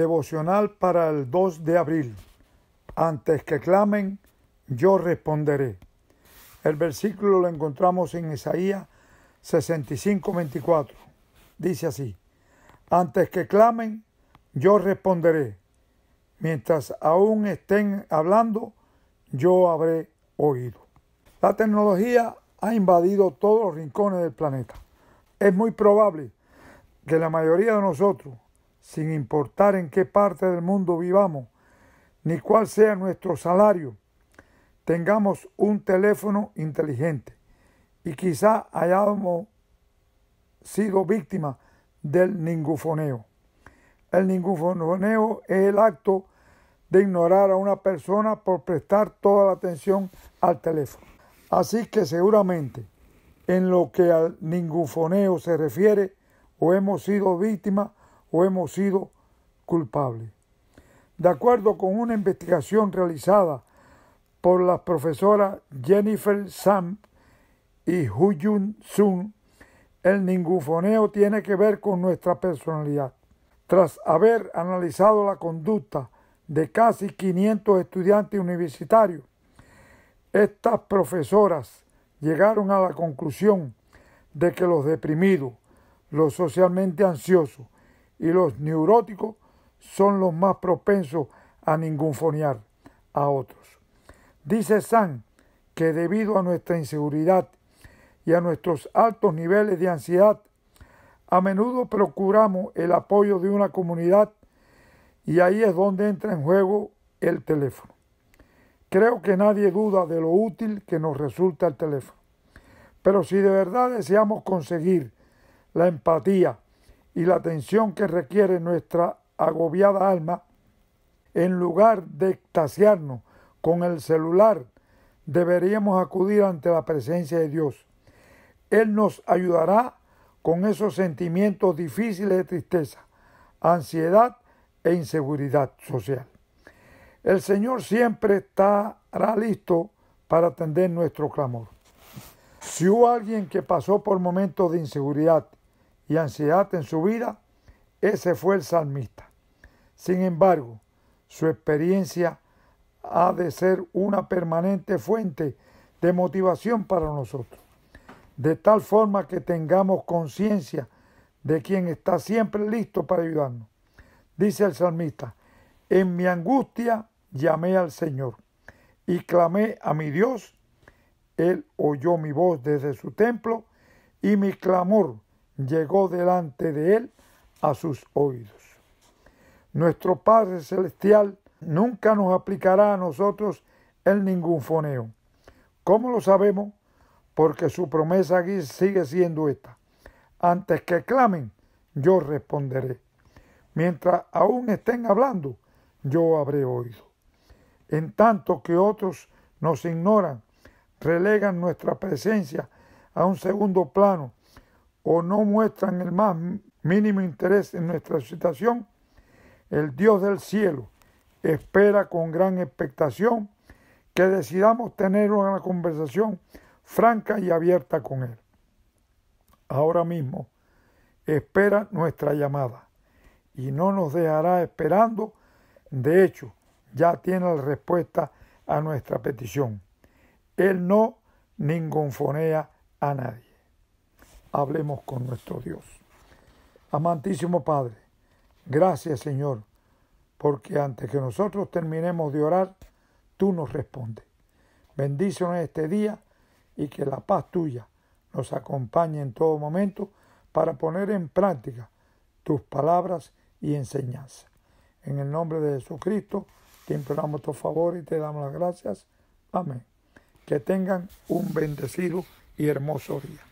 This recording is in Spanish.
Devocional para el 2 de abril. Antes que clamen, yo responderé. El versículo lo encontramos en Isaías 65, 24. Dice así, antes que clamen, yo responderé. Mientras aún estén hablando, yo habré oído. La tecnología ha invadido todos los rincones del planeta. Es muy probable que la mayoría de nosotros, sin importar en qué parte del mundo vivamos, ni cuál sea nuestro salario, tengamos un teléfono inteligente y quizá hayamos sido víctimas del ningufoneo. El ningufoneo es el acto de ignorar a una persona por prestar toda la atención al teléfono. Así que seguramente en lo que al ningufoneo se refiere, o hemos sido víctimas o hemos sido culpables. De acuerdo con una investigación realizada por las profesoras Jennifer Sam y Huyun Sun, el ningufoneo tiene que ver con nuestra personalidad. Tras haber analizado la conducta de casi 500 estudiantes universitarios, estas profesoras llegaron a la conclusión de que los deprimidos, los socialmente ansiosos y los neuróticos son los más propensos a ningunfonear a otros. Dice San que debido a nuestra inseguridad y a nuestros altos niveles de ansiedad, a menudo procuramos el apoyo de una comunidad y ahí es donde entra en juego el teléfono. Creo que nadie duda de lo útil que nos resulta el teléfono. Pero si de verdad deseamos conseguir la empatía y la atención que requiere nuestra agobiada alma, en lugar de extasiarnos con el celular, deberíamos acudir ante la presencia de Dios. Él nos ayudará con esos sentimientos difíciles de tristeza, ansiedad e inseguridad social. El Señor siempre estará listo para atender nuestro clamor. Si hubo alguien que pasó por momentos de inseguridad y ansiedad en su vida, ese fue el salmista. Sin embargo, su experiencia ha de ser una permanente fuente de motivación para nosotros, de tal forma que tengamos conciencia de quien está siempre listo para ayudarnos. Dice el salmista, en mi angustia llamé al Señor y clamé a mi Dios. Él oyó mi voz desde su templo y mi clamor llegó delante de él a sus oídos. Nuestro Padre Celestial nunca nos aplicará a nosotros el ningún foneo. ¿Cómo lo sabemos? Porque su promesa sigue siendo esta. Antes que clamen, yo responderé. Mientras aún estén hablando, yo habré oído en tanto que otros nos ignoran, relegan nuestra presencia a un segundo plano o no muestran el más mínimo interés en nuestra situación, el Dios del cielo espera con gran expectación que decidamos tener una conversación franca y abierta con Él. Ahora mismo espera nuestra llamada y no nos dejará esperando. De hecho, ya tiene la respuesta a nuestra petición. Él no ningunfonea a nadie. Hablemos con nuestro Dios. Amantísimo Padre, gracias Señor, porque antes que nosotros terminemos de orar, tú nos respondes. Bendícenos este día y que la paz tuya nos acompañe en todo momento para poner en práctica tus palabras y enseñanzas. En el nombre de Jesucristo, te imploramos tu favor y te damos las gracias. Amén. Que tengan un bendecido y hermoso día.